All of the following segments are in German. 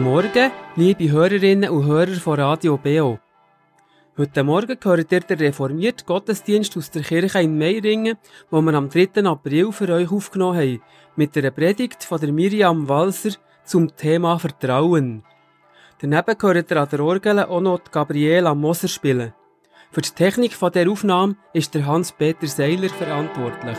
Guten Morgen, liebe Hörerinnen und Hörer von Radio BO. Heute Morgen gehört ihr den reformierten Gottesdienst aus der Kirche in Meiringen, wo wir am 3. April für euch aufgenommen haben, mit einer Predigt von der Miriam Walser zum Thema Vertrauen. Daneben gehört ihr an der Orgel auch noch Gabriela Moser spielen. Für die Technik von der Aufnahme ist der Hans-Peter Seiler verantwortlich.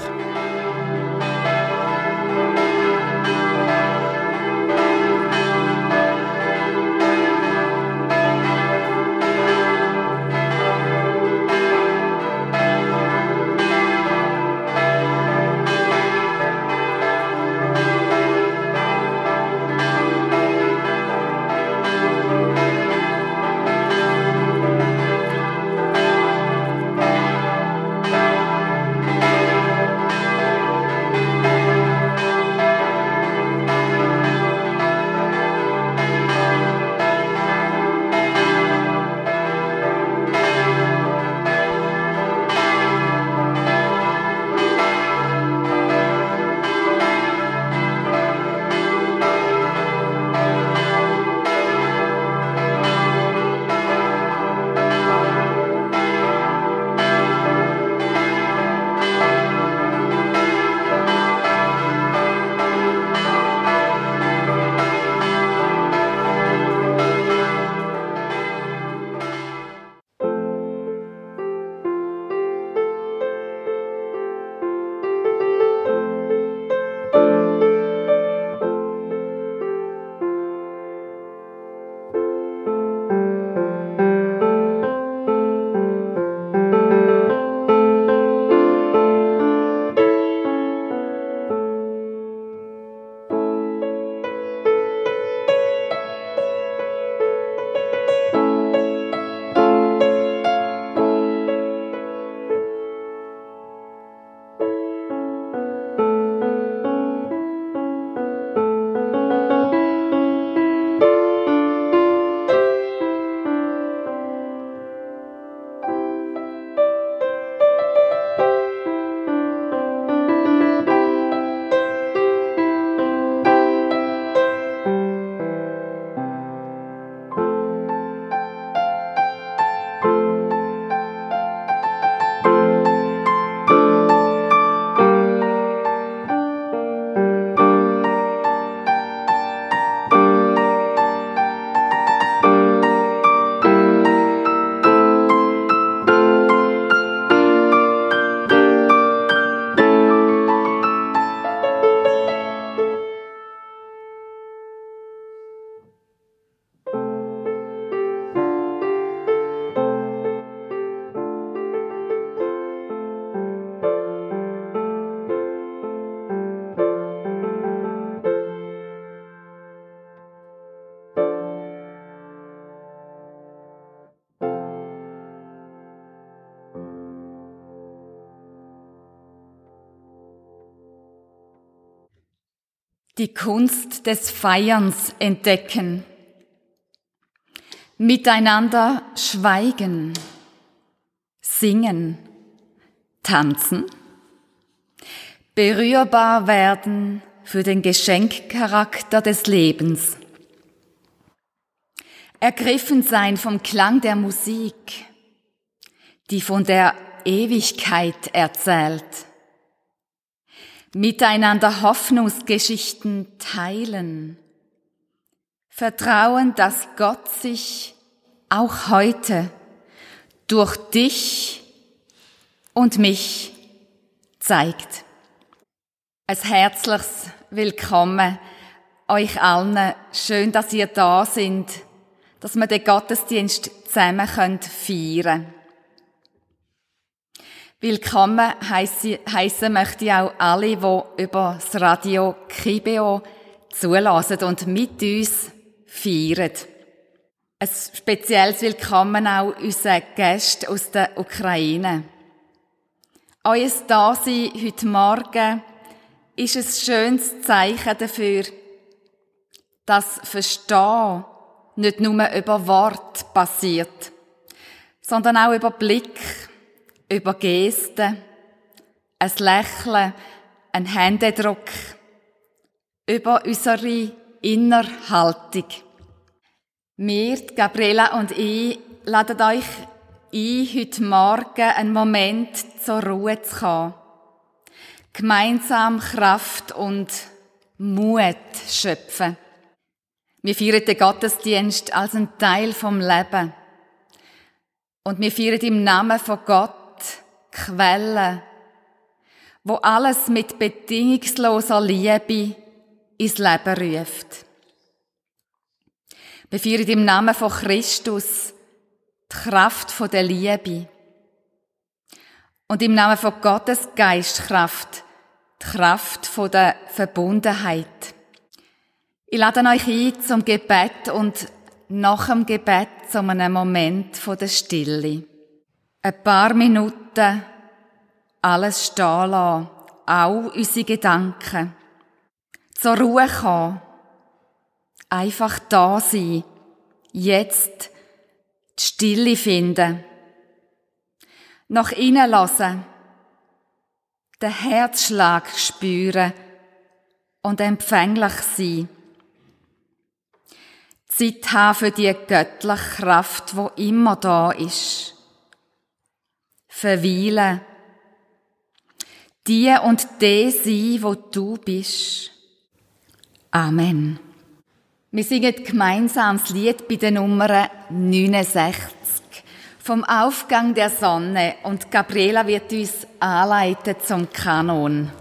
Die Kunst des Feierns entdecken. Miteinander schweigen, singen, tanzen, berührbar werden für den Geschenkcharakter des Lebens, ergriffen sein vom Klang der Musik, die von der Ewigkeit erzählt, miteinander Hoffnungsgeschichten teilen, vertrauen, dass Gott sich auch heute durch dich und mich zeigt. Ein herzliches Willkommen euch allen. Schön, dass ihr da sind, dass wir den Gottesdienst zusammen feiern können. Willkommen heißen möchte ich auch alle, die über das Radio Kibeo zulassen und mit uns feiern. Ein spezielles Willkommen auch unseren Gästen aus der Ukraine. Euer Dasein heute Morgen ist ein schönes Zeichen dafür, dass Verstehen nicht nur über Wort passiert, sondern auch über Blick, über Gesten, ein Lächeln, ein Händedruck, über unsere Innerhaltung. Wir, Gabriela und ich, laden euch ein, heute Morgen einen Moment zur Ruhe zu kommen. Gemeinsam Kraft und Mut schöpfen. Wir feiern den Gottesdienst als ein Teil vom Leben. Und wir feiern im Namen von Gott Quelle, wo alles mit bedingungsloser Liebe ins Leben ruft. Wir feiern im Namen von Christus die Kraft der Liebe. Und im Namen von Gottes Geistkraft die Kraft der Verbundenheit. Ich lade euch ein zum Gebet und nach dem Gebet zu einem Moment der Stille. Ein paar Minuten alles stehen lassen, auch unsere Gedanken. Zur Ruhe kommen. Einfach da sein. Jetzt die Stille finden. Nach innen lassen. Den Herzschlag spüren und empfänglich sein. Zeit haben für die göttliche Kraft, wo immer da ist. Verweilen. Die und der sein, wo du bist. Amen. Wir singen gemeinsam das Lied bei der Nummer 69 vom Aufgang der Sonne und Gabriela wird uns anleiten zum Kanon.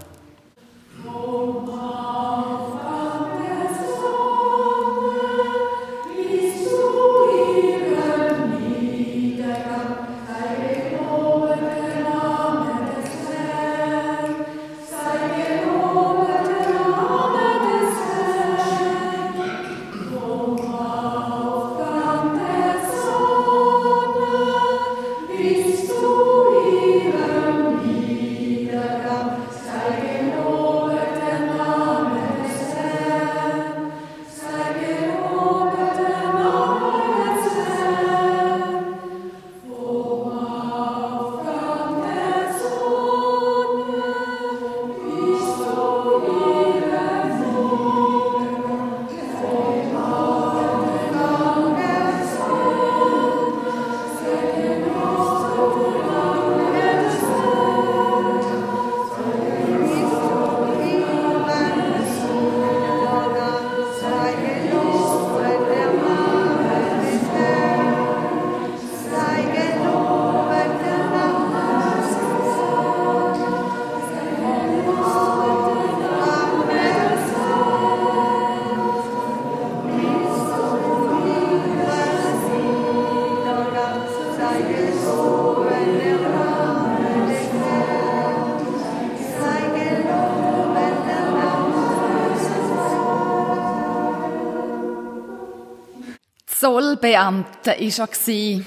Zollbeamter war er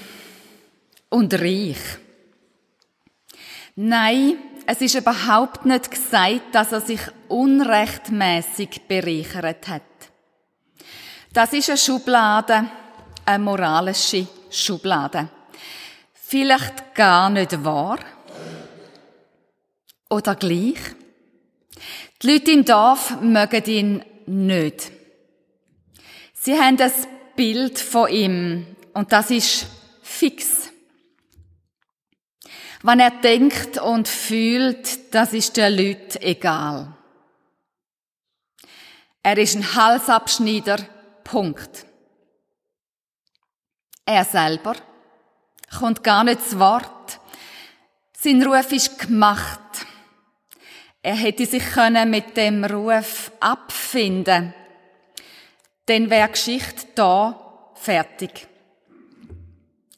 und reich. Nein, es ist überhaupt nicht gesagt, dass er sich unrechtmäßig bereichert hat. Das ist eine Schublade, eine moralische Schublade. Vielleicht gar nicht wahr. Oder gleich. Die Leute im Dorf mögen ihn nicht. Sie haben ein Bild von ihm. Und das ist fix. Wenn er denkt und fühlt, das ist den Leuten egal. Er ist ein Halsabschneider, Punkt. Er selber kommt gar nicht zu Wort. Sein Ruf ist gemacht. Er hätte sich können mit dem Ruf abfinden dann wäre Geschichte da fertig.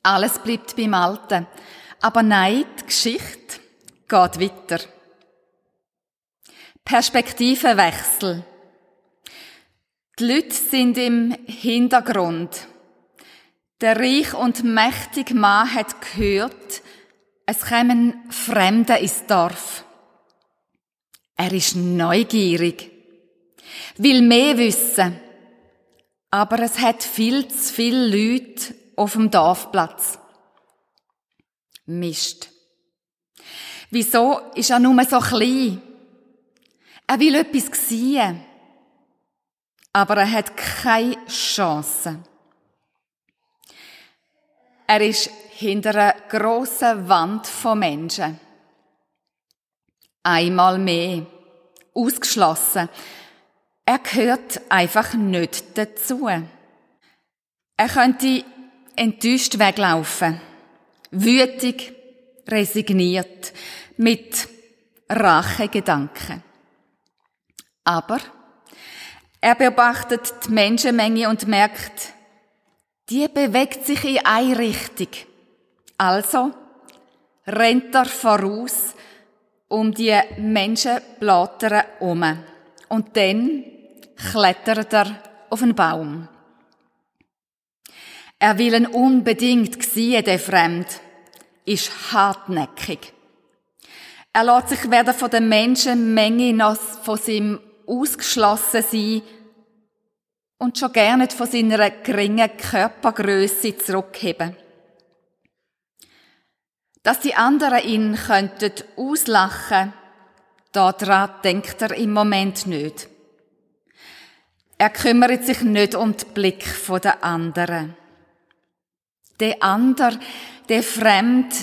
Alles bleibt beim Alten. Aber nein, die Geschichte geht weiter. Perspektivenwechsel. Die Leute sind im Hintergrund. Der reich und mächtige Mann hat gehört, es kämen Fremde ins Dorf. Er ist neugierig, will mehr wissen. Aber es hat viel zu viele Leute auf dem Dorfplatz. Mist. Wieso ist er nur so klein? Er will etwas sehen. aber er hat keine Chance. Er ist hinter einer grossen Wand von Menschen. Einmal mehr. Ausgeschlossen. Er gehört einfach nicht dazu. Er könnte enttäuscht weglaufen. Wütig, resigniert, mit Rachegedanken. Aber er beobachtet die Menschenmenge und merkt, die bewegt sich in eine Richtung. Also rennt er voraus um die Menschenblätter herum. Und dann klettert er auf einen Baum. Er will ihn unbedingt sehen, der Fremd, ist hartnäckig. Er lässt sich weder von der Menschenmenge noch von seinem ausgeschlossen sein und schon gerne nicht von seiner geringen Körpergröße zurückheben. Dass die anderen ihn könnten auslachen, daran denkt er im Moment nicht. Er kümmert sich nicht um den Blick der anderen. Der andere, der Fremd,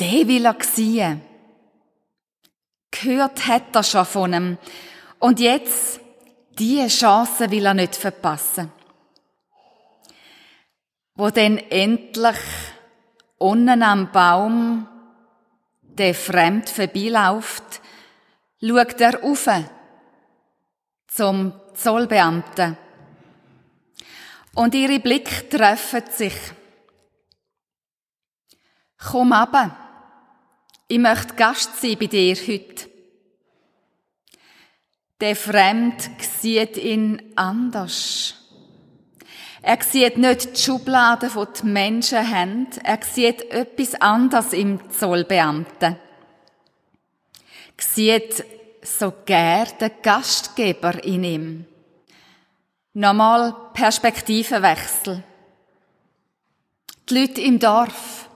der will er sehen. Gehört hat er schon von ihm. Und jetzt, diese Chance will er nicht verpassen. Wo denn endlich unten am Baum der Fremd vorbeiläuft, schaut er auf zum Zollbeamten. Und ihre Blick treffen sich. Komm ab. Ich möchte Gast sein bei dir heute. Der Fremd sieht ihn anders. Er sieht nicht die Schubladen, die die Menschen haben. Er sieht etwas anderes im Zollbeamten. Er sieht sogar den Gastgeber in ihm. Nochmal Perspektivenwechsel. Die Leute im Dorf.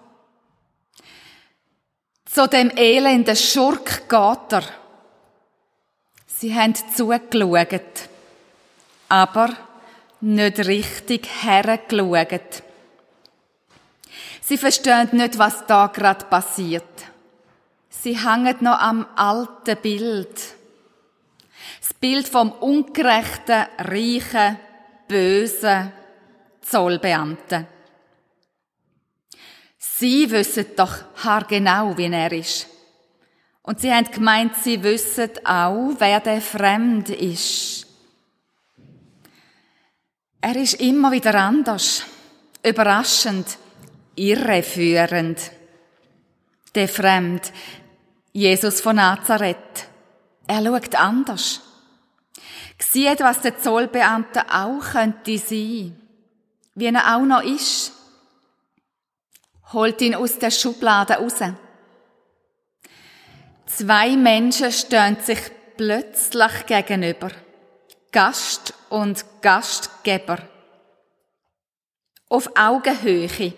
Zu dem elenden Schurk geht er. Sie haben zugeschaut, aber nicht richtig hergeschaut. Sie verstehen nicht, was da gerade passiert. Sie hängen noch am alten Bild. Das Bild vom ungerechten, reichen, bösen Zollbeamten. Sie wissen doch haargenau, wie er ist. Und sie haben gemeint, sie wissen auch, wer der Fremd ist. Er ist immer wieder anders, überraschend, irreführend. Der Fremd, Jesus von Nazareth, er schaut anders. Sieht, was der Zollbeamte auch könnte sein, wie er auch noch ist. Holt ihn aus der Schublade raus. Zwei Menschen stehen sich plötzlich gegenüber. Gast und Gastgeber. Auf Augenhöhe.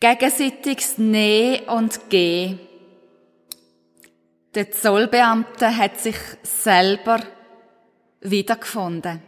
Gegenseitiges Nähe und Geh. Der Zollbeamte hat sich selber wiedergefunden.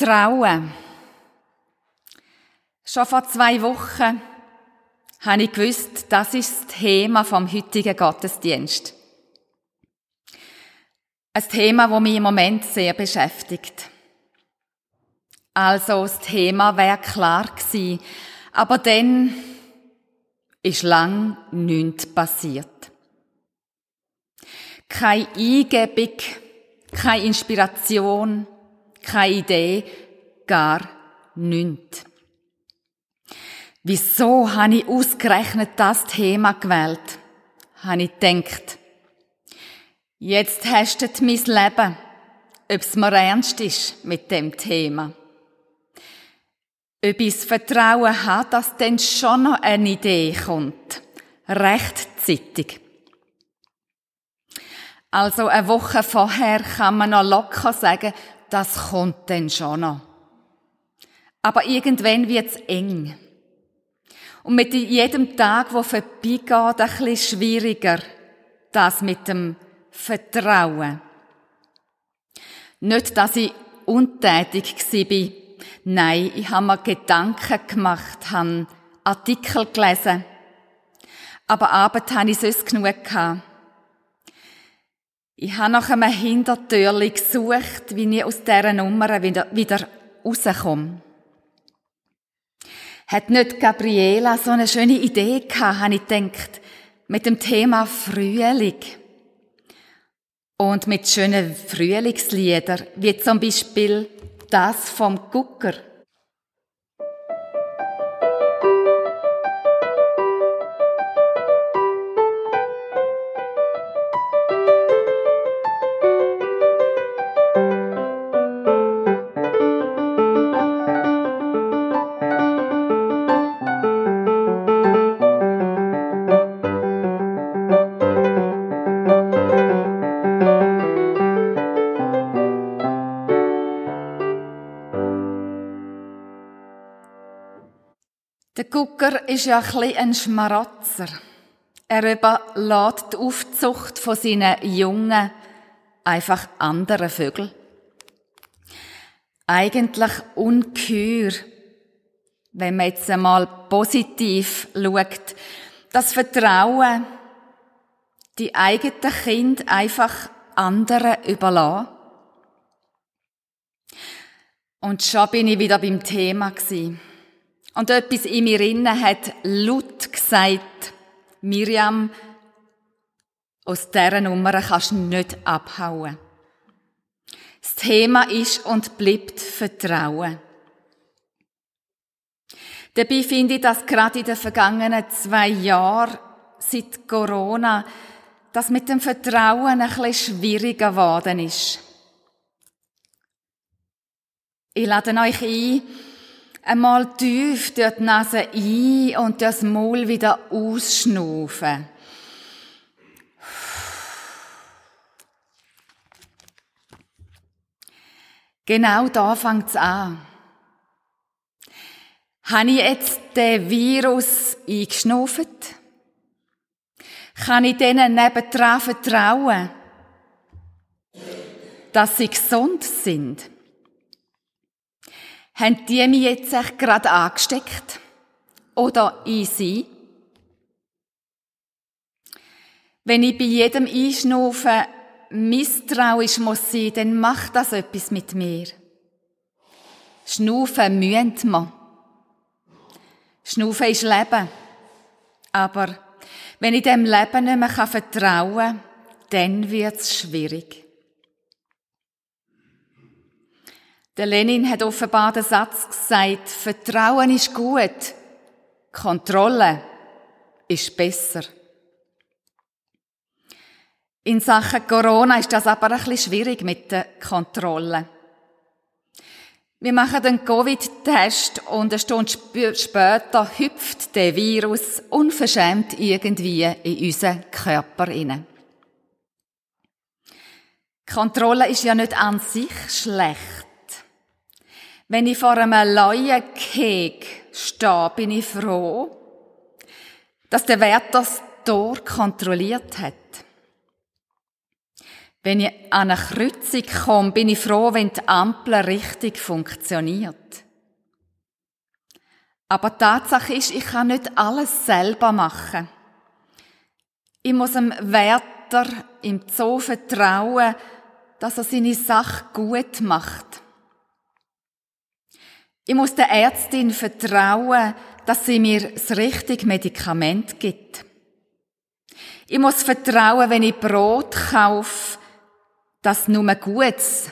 Vertrauen. Schon vor zwei Wochen habe ich gewusst, das ist das Thema vom heutigen Gottesdienst. Ein Thema, das mich im Moment sehr beschäftigt. Also, das Thema wäre klar gewesen, aber dann ist lang nichts passiert. Keine Eingebung, keine Inspiration, keine Idee, gar nichts. Wieso habe ich ausgerechnet das Thema gewählt? Habe ich gedacht. Jetzt du mein Leben, ob es mir ernst ist mit dem Thema. Ob ich das Vertrauen habe, dass dann schon noch eine Idee kommt. Rechtzeitig. Also eine Woche vorher kann man noch locker sagen, das kommt dann schon noch. Aber irgendwann wird's eng. Und mit jedem Tag, wo vorbeigeht, ein bisschen schwieriger, das mit dem Vertrauen. Nicht, dass ich untätig war. Nein, ich habe mir Gedanken gemacht, habe Artikel gelesen. Aber Abend hatte ich sonst genug gehabt. Ich habe nach einem Hintertürli gesucht, wie ich aus dieser Nummer wieder, wieder rauskomme. Hat nicht Gabriela so eine schöne Idee gehabt, habe ich gedacht, mit dem Thema Frühling. Und mit schönen Frühlingsliedern, wie zum Beispiel das vom Gucker. Der Gucker ist ja ein, ein Schmaratzer. Er überlässt die Aufzucht von seinen Jungen einfach anderen Vögeln. Eigentlich ungeheuer, wenn man jetzt einmal positiv schaut, das Vertrauen, die eigenen Kinder einfach anderen überlassen. Und schon bin ich wieder beim Thema gewesen. Und etwas in mir innen hat laut gesagt, Miriam, aus dieser Nummer kannst du nicht abhauen. Das Thema ist und bleibt Vertrauen. Dabei finde ich, dass gerade in den vergangenen zwei Jahren seit Corona das mit dem Vertrauen ein bisschen schwieriger geworden ist. Ich lade euch ein, einmal tief durch die Nase ein und das Maul wieder ausschnaufen. Genau da fängt's an. Habe ich jetzt den Virus eingeschnauft? Kann ich denen nebendran vertrauen, dass sie gesund sind? Haben die mich jetzt gerade angesteckt? Oder ich sie? Wenn ich bei jedem Einschnaufen misstrauisch muss sein, dann macht das etwas mit mir. Schnaufen mühen wir. Schnaufen ist Leben. Aber wenn ich dem Leben nicht mehr vertrauen kann, dann wird's schwierig. Der Lenin hat offenbar den Satz gesagt, Vertrauen ist gut, Kontrolle ist besser. In Sachen Corona ist das aber ein bisschen schwierig mit der Kontrolle. Wir machen den Covid-Test und eine Stunde später hüpft der Virus unverschämt irgendwie in unseren Körper hinein. Kontrolle ist ja nicht an sich schlecht. Wenn ich vor einem Leuenkeg stehe, bin ich froh, dass der Wert das Tor kontrolliert hat. Wenn ich an eine Kreuzung komme, bin ich froh, wenn die Ampel richtig funktioniert. Aber die Tatsache ist, ich kann nicht alles selber machen. Ich muss dem Wärter im Zoo vertrauen, dass er seine Sache gut macht. Ich muss der Ärztin vertrauen, dass sie mir das richtige Medikament gibt. Ich muss vertrauen, wenn ich Brot kaufe, dass nur Gutes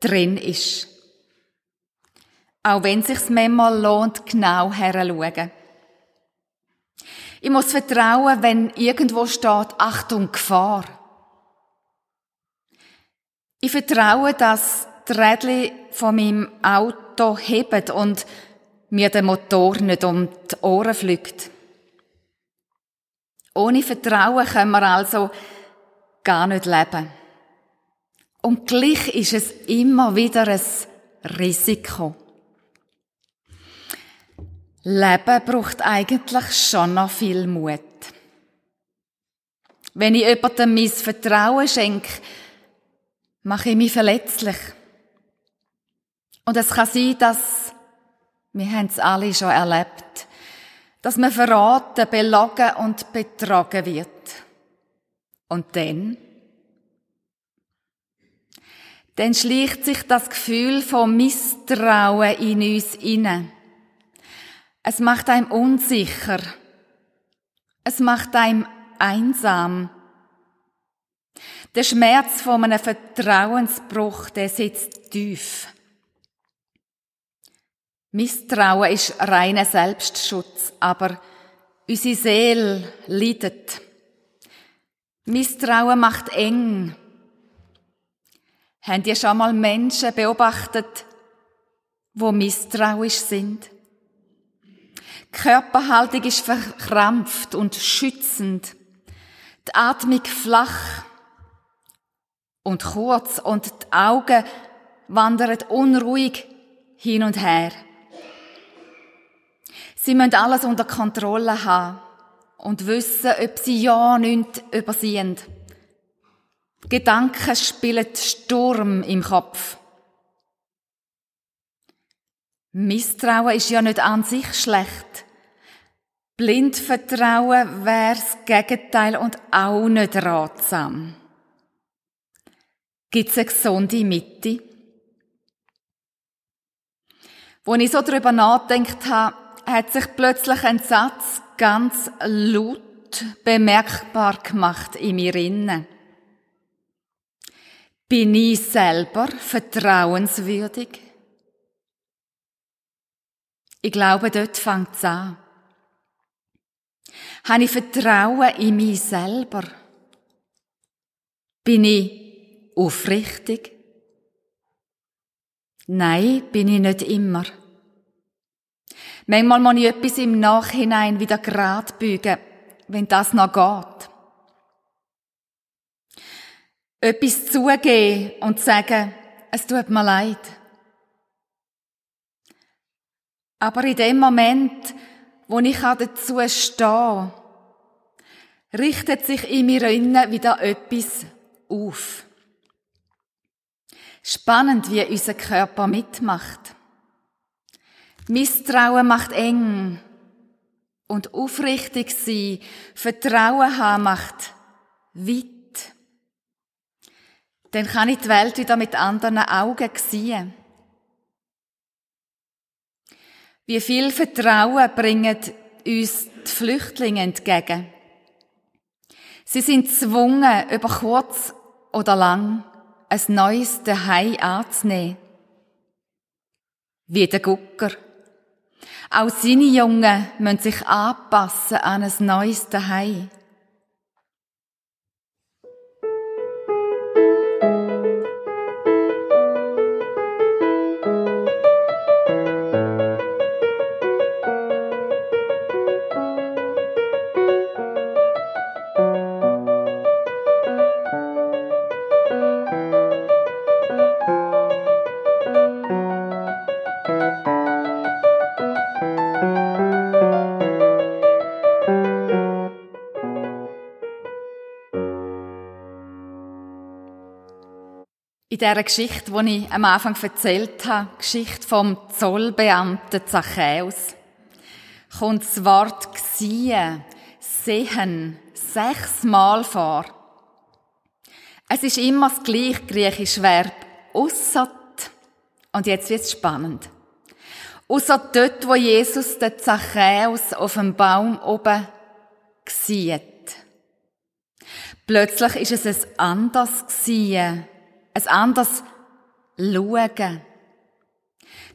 drin ist. Auch wenn es sich manchmal lohnt, genau herzuschauen. Ich muss vertrauen, wenn irgendwo steht, Achtung, Gefahr. Ich vertraue, dass die Rädchen von meinem Auto heben und mir der Motor nicht um die Ohren fliegt. Ohne Vertrauen können wir also gar nicht leben. Und gleich ist es immer wieder ein Risiko. Leben braucht eigentlich schon noch viel Mut. Wenn ich jemandem mein Vertrauen schenke, mache ich mich verletzlich. Und es kann sein, dass, wir haben es alle schon erlebt, dass man verraten, belogen und betrogen wird. Und dann? Dann schleicht sich das Gefühl von Misstrauen in uns inne. Es macht einem unsicher. Es macht einem einsam. Der Schmerz von einem Vertrauensbruch, der sitzt tief. Misstrauen ist reiner Selbstschutz, aber unsere Seele leidet. Misstrauen macht eng. Habt ihr schon mal Menschen beobachtet, wo misstrauisch sind? Die Körperhaltung ist verkrampft und schützend. Die Atmung flach und kurz und die Augen wandern unruhig hin und her. Sie müssen alles unter Kontrolle haben und wissen, ob sie ja nichts übersehen. Gedanken spielen Sturm im Kopf. Misstrauen ist ja nicht an sich schlecht. Blindvertrauen wär's Gegenteil und auch nicht ratsam. Gibt's eine gesunde Mitte? Wo ich so drüber nachdenkt habe, hat sich plötzlich ein Satz ganz laut bemerkbar gemacht in mir innen. Bin ich selber vertrauenswürdig? Ich glaube, dort fängt es an. Habe ich Vertrauen in mich selber? Bin ich aufrichtig? Nein, bin ich nicht immer. Manchmal muss ich etwas im Nachhinein wieder gerade bügen, wenn das noch geht. Etwas zugeben und sagen, es tut mir leid. Aber in dem Moment, wo ich dazu stehe, richtet sich in mir innen wieder etwas auf. Spannend, wie unser Körper mitmacht. Misstrauen macht eng. Und aufrichtig sein, Vertrauen haben macht weit. Dann kann ich die Welt wieder mit anderen Augen sehen. Wie viel Vertrauen bringen uns die Flüchtlinge entgegen? Sie sind gezwungen, über kurz oder lang ein neues Daheim anzunehmen. Wie der Gucker. Auch seine Jungen müssen sich anpassen an ein neues Daheim. Dieser Geschichte, die ich am Anfang erzählt habe, Geschichte vom Zollbeamten Zachäus, kommt das Wort «gsehen», «sehen» sechsmal vor. Es ist immer das gleiche griechische Verb «aussat». Und jetzt wird es spannend. Ausser dort, wo Jesus den Zachäus auf dem Baum oben sieht. Plötzlich ist es ein anders sehen, ein anders schauen.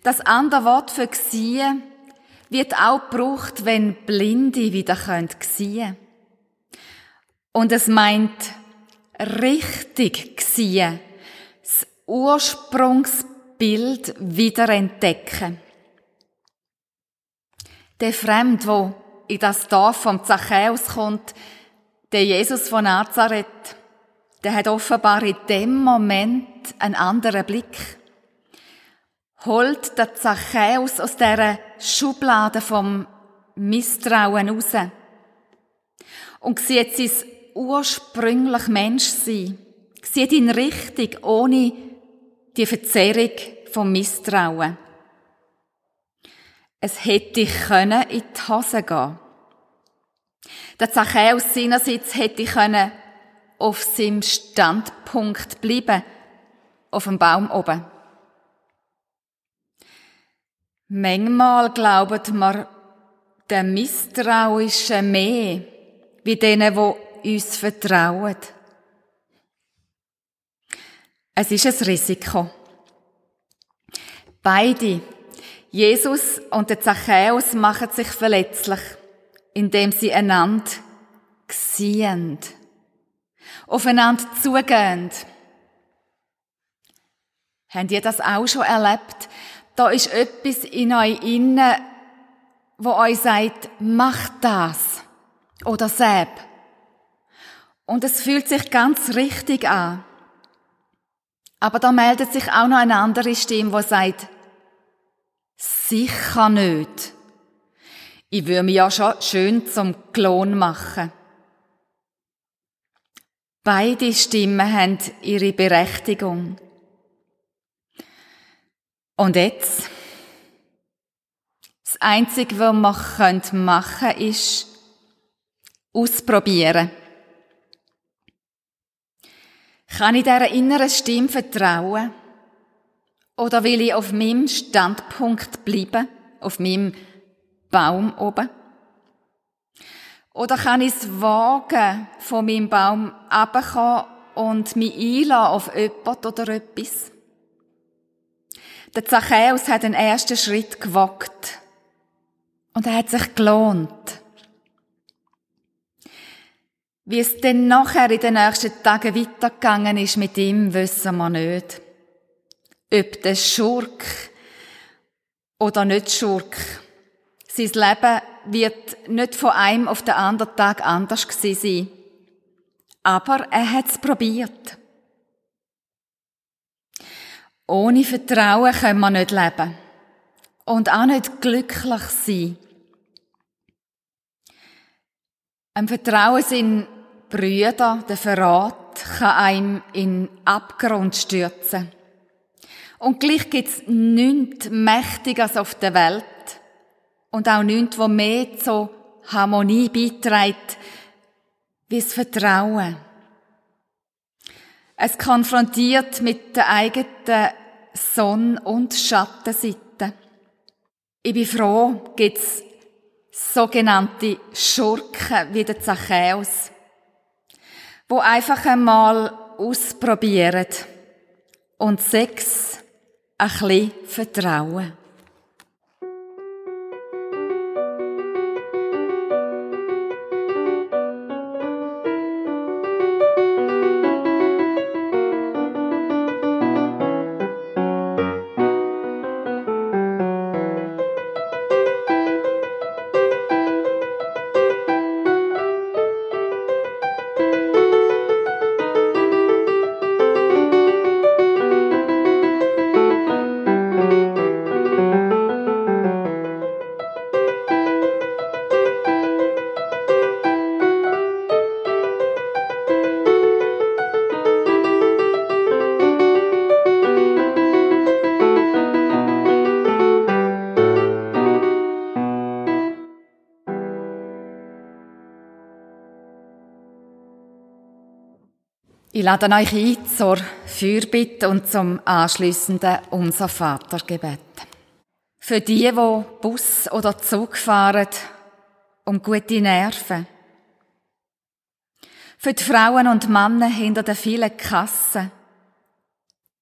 Das andere Wort für sehen wird auch gebraucht, wenn Blinde wieder sehen können Und es meint richtig sehen, das Ursprungsbild wieder entdecken. Der Fremd, wo in das Dorf vom Zachäus kommt, der Jesus von Nazareth, der hat offenbar in dem Moment einen anderen Blick. Holt der Zachäus aus dieser Schublade vom Misstrauen raus und sieht sein ursprünglich Menschsein, sieht ihn richtig, ohne die Verzerrung vom Misstrauen. Es hätte können in die Hose gehen. Der Zachäus seinerseits hätte können auf seinem Standpunkt bleiben, auf dem Baum oben. Manchmal glaubt man den Misstrauischen mehr, wie denen, die uns vertrauen. Es ist ein Risiko. Beide, Jesus und der Zachäus, machen sich verletzlich indem sie einander sehen, aufeinander zugehen. Habt ihr das auch schon erlebt? Da ist etwas in euch innen, wo euch sagt, macht das oder seb. Und es fühlt sich ganz richtig an. Aber da meldet sich auch noch eine andere Stimme, die sagt, sicher nicht. Ich würde mich ja schon schön zum Klon machen. Beide Stimmen haben ihre Berechtigung. Und jetzt? Das Einzige, was man machen können, ist ausprobieren. Kann ich dieser inneren Stimme vertrauen? Oder will ich auf meinem Standpunkt bleiben? Auf meinem Baum oben? Oder kann ich es wagen, von meinem Baum abzukommen und mich einlassen auf jemand oder etwas? Der Zachäus hat den ersten Schritt gewagt. Und er hat sich gelohnt. Wie es denn nachher in den nächsten Tagen weitergegangen ist mit ihm, wissen wir nicht. Ob der Schurk oder nicht Schurk sein Leben wird nicht von einem auf den anderen Tag anders gewesen sein. Aber er hat es probiert. Ohne Vertrauen können wir nicht leben. Und auch nicht glücklich sein. Ein Vertrauen in Brüder, der Verrat, kann einem in Abgrund stürzen. Und gleich gibt's nichts Mächtiges auf der Welt, und auch nichts, wo mehr zur Harmonie beiträgt, wie das Vertrauen. Es konfrontiert mit der eigenen Sonn- und Schattenseite. Ich bin froh, gibt's sogenannte Schurken wie der Zachäus, wo einfach einmal ausprobieren und sechs ein bisschen vertrauen. Ich lade euch ein zur Fürbitte und zum anschließenden Unser Vatergebet. Für die, die Bus oder Zug fahren, um gute Nerven. Für die Frauen und Männer hinter den vielen Kassen,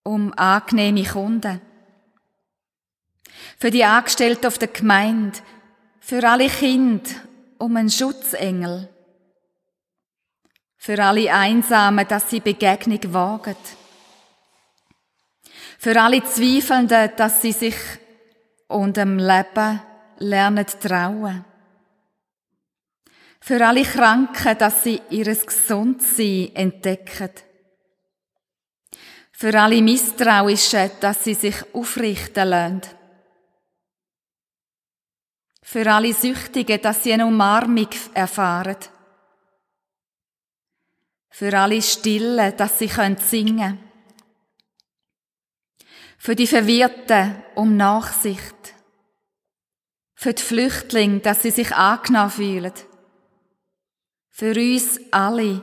um angenehme Kunden. Für die Angestellten auf der Gemeinde, für alle Kinder, um einen Schutzengel für alle Einsamen, dass sie Begegnung wagen. Für alle Zweifelnden, dass sie sich und dem Leben lernen trauen. Für alle Kranken, dass sie ihres Gesundsein entdecken. Für alle Misstrauischen, dass sie sich aufrichten lassen. Für alle Süchtigen, dass sie eine Umarmung erfahren für alle Stille, dass sie können singen Für die Verwirrten um Nachsicht. Für die Flüchtlinge, dass sie sich angenommen fühlen. Für uns alle,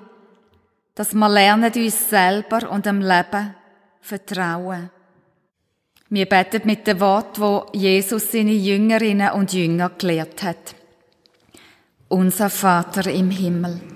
dass wir lernen, uns selber und dem Leben vertrauen. Wir beten mit dem Wort, wo Jesus seine Jüngerinnen und Jünger gelehrt hat. Unser Vater im Himmel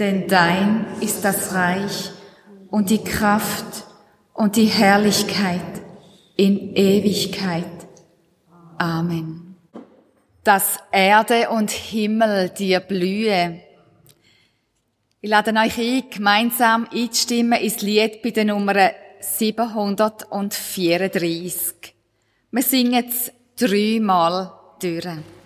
Denn dein ist das Reich und die Kraft und die Herrlichkeit in Ewigkeit. Amen. Dass Erde und Himmel dir blühe. Ich lade euch ein, gemeinsam einzustimmen ins Lied bei der Nummer 734. Wir singen es dreimal durch.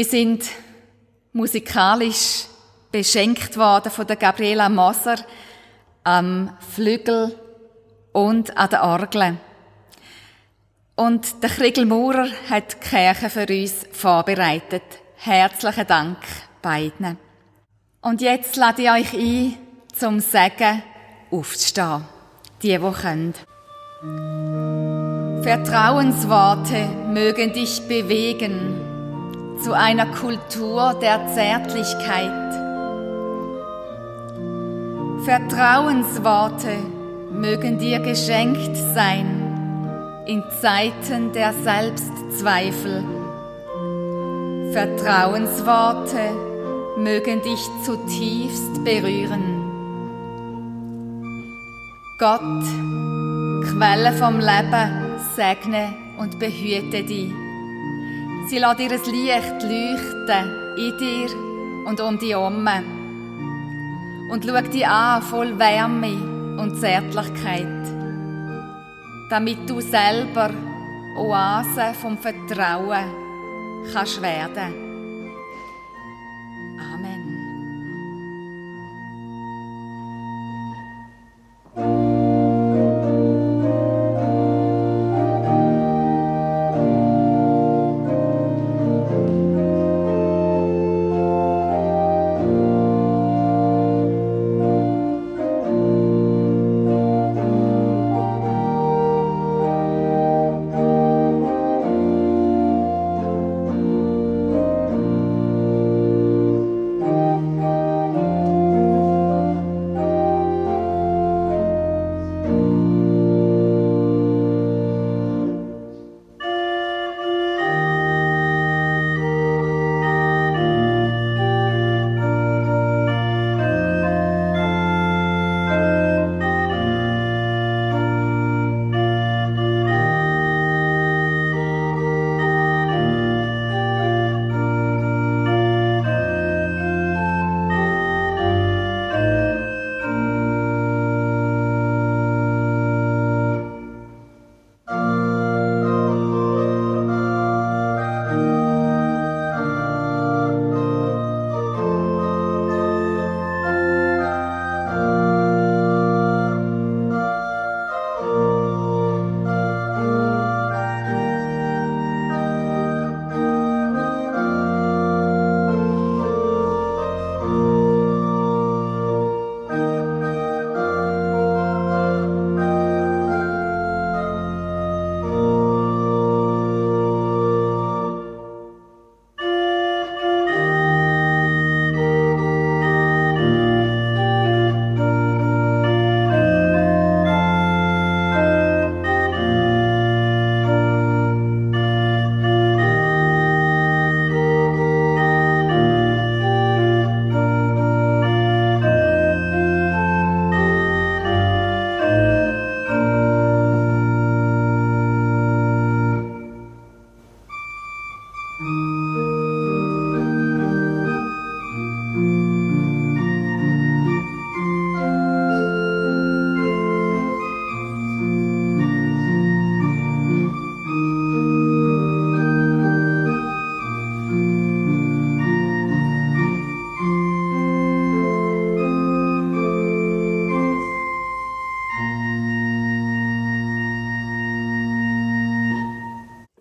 Wir sind musikalisch beschenkt worden von der Gabriela Moser am Flügel und an der Orgel. Und der Kriegel Maurer hat die Kirche für uns vorbereitet. Herzlichen Dank beiden. Und jetzt lade ich euch ein, zum Sagen aufzustehen. Die, die können. Vertrauensworte mögen dich bewegen zu einer Kultur der Zärtlichkeit. Vertrauensworte mögen dir geschenkt sein in Zeiten der Selbstzweifel. Vertrauensworte mögen dich zutiefst berühren. Gott, Quelle vom Leben, segne und behüte dich. Sie lässt ihr Licht leuchten in dir und um dich herum. Und schau dich an voll Wärme und Zärtlichkeit, damit du selber Oase vom Vertrauen kannst werden.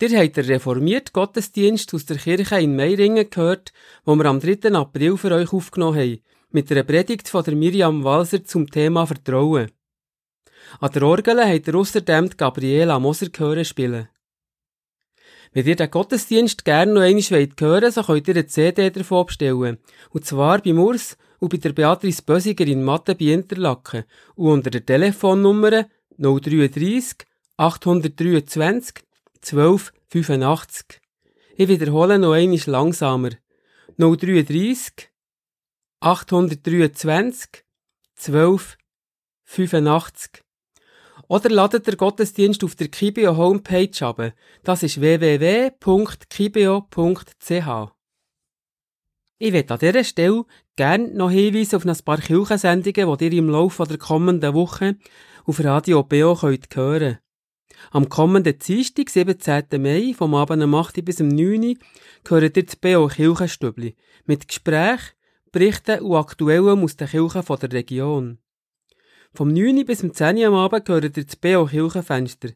Ihr habt den reformierten Gottesdienst aus der Kirche in Meiringen gehört, wo wir am 3. April für euch aufgenommen haben, mit einer Predigt von der Miriam Walser zum Thema Vertrauen. An der Orgel habt ihr außerdem Gabriela Moser hören spielen. Wenn ihr den Gottesdienst gerne noch einmal hören wollt, so könnt ihr eine CD davon bestellen. Und zwar bei Urs und bei der Beatrice Bösiger in Mathe bei Interlaken und unter der Telefonnummer 033 823 1285. Ich wiederhole noch einmal langsamer. 033 823 1285. Oder ladet der Gottesdienst auf der Kibio Homepage ab. Das ist www.kibio.ch. Ich werde an dieser Stelle gerne noch hinweisen auf ein paar Kirchensendungen, die ihr im Laufe der kommenden Woche auf Radio BO könnt hören am kommenden Dienstag, 17. Mai, vom Abend um 8 bis um 9 Uhr, gehört ihr das BO Kirchenstübli mit Gesprächen, Berichten und Aktuellem aus den Kirchen der Region. Vom 9 bis um 10 Uhr am Abend gehört ihr das BO Kirchenfenster.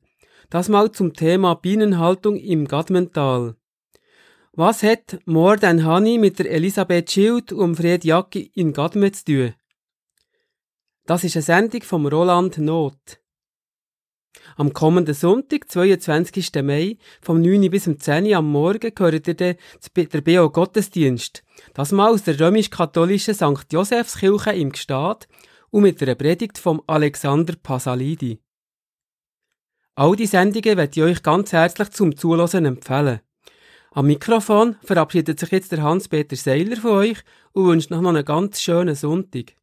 Das mal zum Thema Bienenhaltung im Gadmental. Was hat More Than Honey mit der Elisabeth Schild und Fred Jacki in Gadmen zu tun? Das ist eine Sendung vom Roland Not. Am kommenden Sonntag, 22. Mai, vom 9. bis um 10 Uhr am Morgen, gehört ihr der BO Gottesdienst. Das mal aus der römisch-katholischen St. Josefskirche im Gstaad und mit einer Predigt vom Alexander Pasalidi. All die Sendungen möchte ich euch ganz herzlich zum Zuhören empfehlen. Am Mikrofon verabschiedet sich jetzt der Hans-Peter Seiler von euch und wünscht noch einen ganz schönen Sonntag.